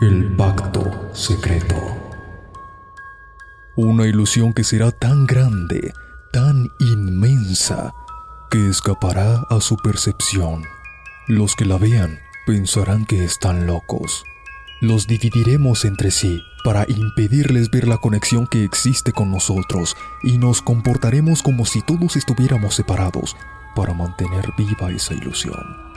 El pacto secreto. Una ilusión que será tan grande, tan inmensa, que escapará a su percepción. Los que la vean pensarán que están locos. Los dividiremos entre sí para impedirles ver la conexión que existe con nosotros y nos comportaremos como si todos estuviéramos separados para mantener viva esa ilusión.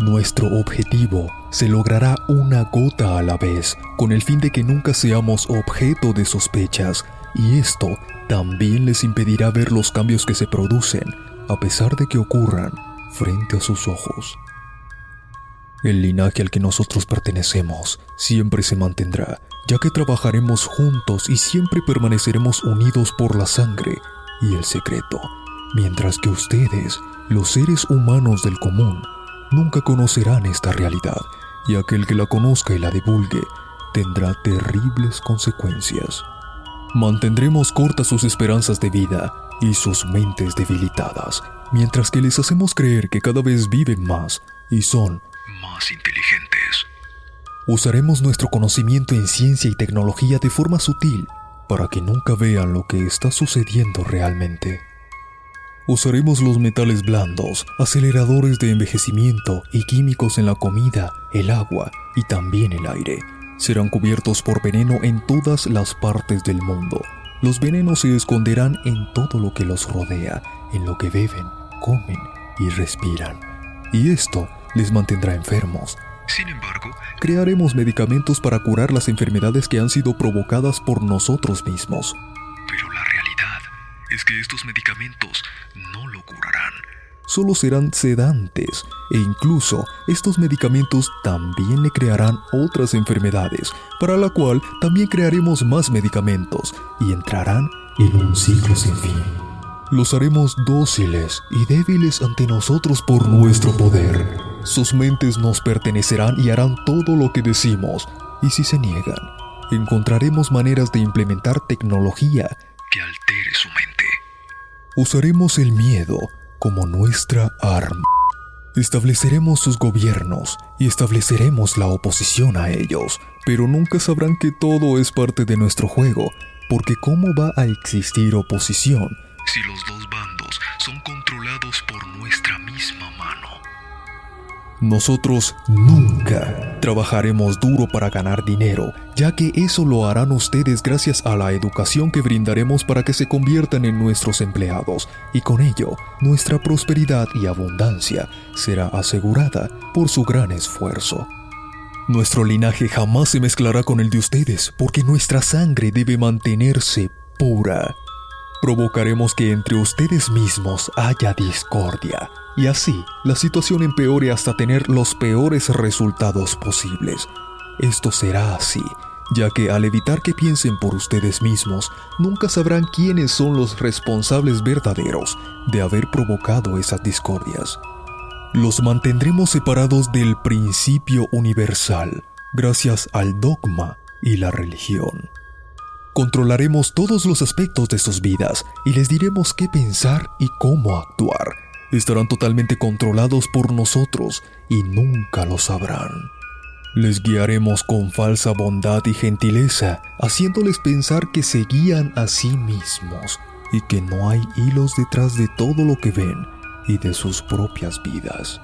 Nuestro objetivo se logrará una gota a la vez, con el fin de que nunca seamos objeto de sospechas, y esto también les impedirá ver los cambios que se producen, a pesar de que ocurran frente a sus ojos. El linaje al que nosotros pertenecemos siempre se mantendrá, ya que trabajaremos juntos y siempre permaneceremos unidos por la sangre y el secreto, mientras que ustedes, los seres humanos del común, nunca conocerán esta realidad y aquel que la conozca y la divulgue tendrá terribles consecuencias. Mantendremos cortas sus esperanzas de vida y sus mentes debilitadas, mientras que les hacemos creer que cada vez viven más y son más inteligentes. Usaremos nuestro conocimiento en ciencia y tecnología de forma sutil para que nunca vean lo que está sucediendo realmente. Usaremos los metales blandos, aceleradores de envejecimiento y químicos en la comida, el agua y también el aire. Serán cubiertos por veneno en todas las partes del mundo. Los venenos se esconderán en todo lo que los rodea, en lo que beben, comen y respiran. Y esto les mantendrá enfermos. Sin embargo, crearemos medicamentos para curar las enfermedades que han sido provocadas por nosotros mismos. Es que estos medicamentos no lo curarán. Solo serán sedantes e incluso estos medicamentos también le crearán otras enfermedades, para la cual también crearemos más medicamentos y entrarán en un ciclo sin fin. Los haremos dóciles y débiles ante nosotros por nuestro poder. Sus mentes nos pertenecerán y harán todo lo que decimos, y si se niegan, encontraremos maneras de implementar tecnología que altere su mente. Usaremos el miedo como nuestra arma. Estableceremos sus gobiernos y estableceremos la oposición a ellos, pero nunca sabrán que todo es parte de nuestro juego, porque ¿cómo va a existir oposición si los dos bandos son controlados por nuestra misma mano? Nosotros nunca trabajaremos duro para ganar dinero, ya que eso lo harán ustedes gracias a la educación que brindaremos para que se conviertan en nuestros empleados, y con ello nuestra prosperidad y abundancia será asegurada por su gran esfuerzo. Nuestro linaje jamás se mezclará con el de ustedes, porque nuestra sangre debe mantenerse pura. Provocaremos que entre ustedes mismos haya discordia, y así la situación empeore hasta tener los peores resultados posibles. Esto será así, ya que al evitar que piensen por ustedes mismos, nunca sabrán quiénes son los responsables verdaderos de haber provocado esas discordias. Los mantendremos separados del principio universal, gracias al dogma y la religión. Controlaremos todos los aspectos de sus vidas y les diremos qué pensar y cómo actuar estarán totalmente controlados por nosotros y nunca lo sabrán. Les guiaremos con falsa bondad y gentileza, haciéndoles pensar que se guían a sí mismos y que no hay hilos detrás de todo lo que ven y de sus propias vidas.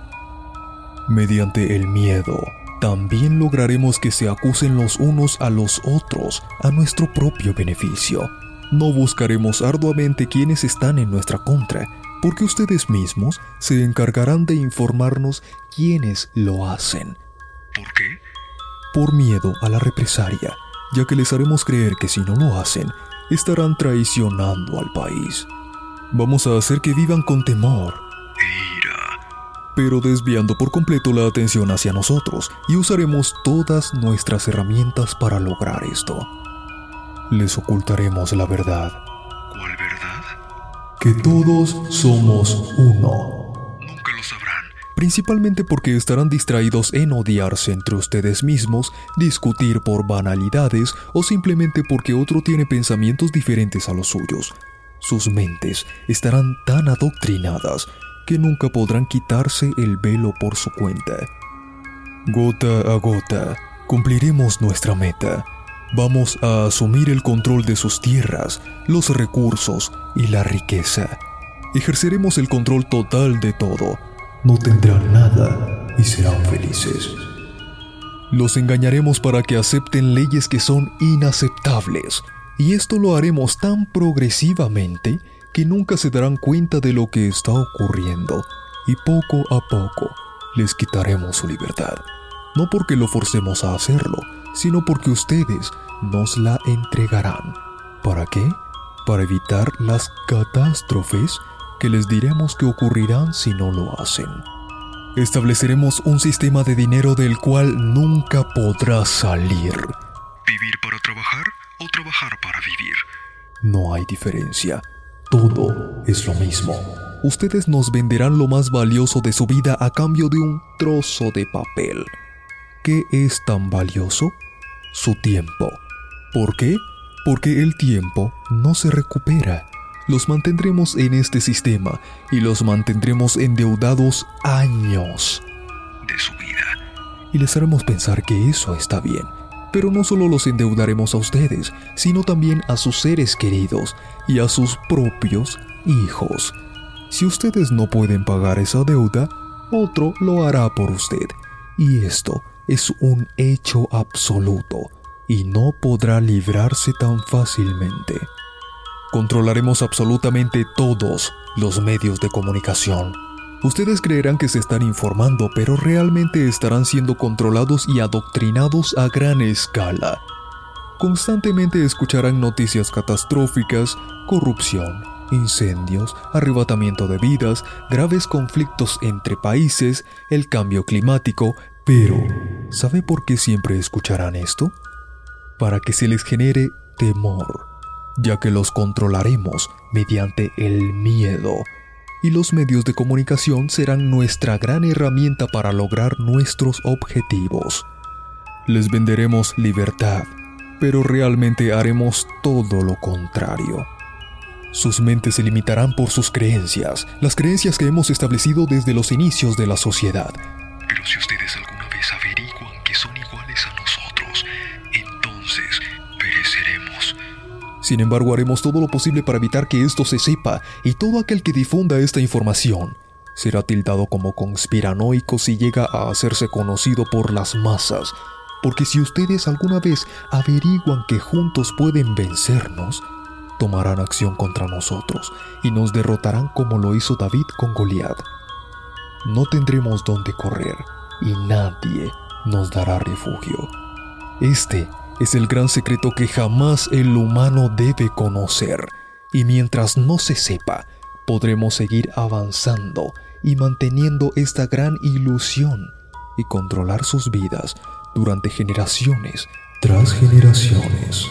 Mediante el miedo, también lograremos que se acusen los unos a los otros a nuestro propio beneficio. No buscaremos arduamente quienes están en nuestra contra, porque ustedes mismos se encargarán de informarnos quiénes lo hacen. ¿Por qué? Por miedo a la represalia, ya que les haremos creer que si no lo hacen, estarán traicionando al país. Vamos a hacer que vivan con temor pero desviando por completo la atención hacia nosotros y usaremos todas nuestras herramientas para lograr esto. Les ocultaremos la verdad que todos somos uno. Nunca lo sabrán. Principalmente porque estarán distraídos en odiarse entre ustedes mismos, discutir por banalidades o simplemente porque otro tiene pensamientos diferentes a los suyos. Sus mentes estarán tan adoctrinadas que nunca podrán quitarse el velo por su cuenta. Gota a gota, Cumpliremos nuestra meta. Vamos a asumir el control de sus tierras, los recursos y la riqueza. Ejerceremos el control total de todo. No tendrán nada y serán felices. Los engañaremos para que acepten leyes que son inaceptables. Y esto lo haremos tan progresivamente que nunca se darán cuenta de lo que está ocurriendo. Y poco a poco les quitaremos su libertad. No porque lo forcemos a hacerlo, sino porque ustedes nos la entregarán. ¿Para qué? Para evitar las catástrofes que les diremos que ocurrirán si no lo hacen. Estableceremos un sistema de dinero del cual nunca podrá salir. ¿Vivir para trabajar o trabajar para vivir? No hay diferencia. Todo es lo mismo. Ustedes nos venderán lo más valioso de su vida a cambio de un trozo de papel. ¿Qué es tan valioso? Su tiempo. ¿Por qué? Porque el tiempo no se recupera los mantendremos en este sistema y los mantendremos endeudados años de su vida. Y les haremos pensar que eso está bien. Pero no solo los endeudaremos a ustedes, sino también a sus seres queridos y a sus propios hijos. Si ustedes no pueden pagar esa deuda, otro lo hará por usted. Y esto es un hecho absoluto y no podrá librarse tan fácilmente. Controlaremos absolutamente todos los medios de comunicación. Ustedes creerán que se están informando, pero realmente estarán siendo controlados y adoctrinados a gran escala. Constantemente escucharán noticias catastróficas, corrupción, incendios, arrebatamiento de vidas, graves conflictos entre países, el cambio climático, pero ¿sabe por qué siempre escucharán esto? Para que se les genere temor ya que los controlaremos mediante el miedo, y los medios de comunicación serán nuestra gran herramienta para lograr nuestros objetivos. Les venderemos libertad, pero realmente haremos todo lo contrario. Sus mentes se limitarán por sus creencias, las creencias que hemos establecido desde los inicios de la sociedad. Pero si ustedes Sin embargo, haremos todo lo posible para evitar que esto se sepa y todo aquel que difunda esta información será tildado como conspiranoico si llega a hacerse conocido por las masas, porque si ustedes alguna vez averiguan que juntos pueden vencernos, tomarán acción contra nosotros y nos derrotarán como lo hizo David con Goliat. No tendremos dónde correr y nadie nos dará refugio. Este es el gran secreto que jamás el humano debe conocer, y mientras no se sepa, podremos seguir avanzando y manteniendo esta gran ilusión y controlar sus vidas durante generaciones tras generaciones.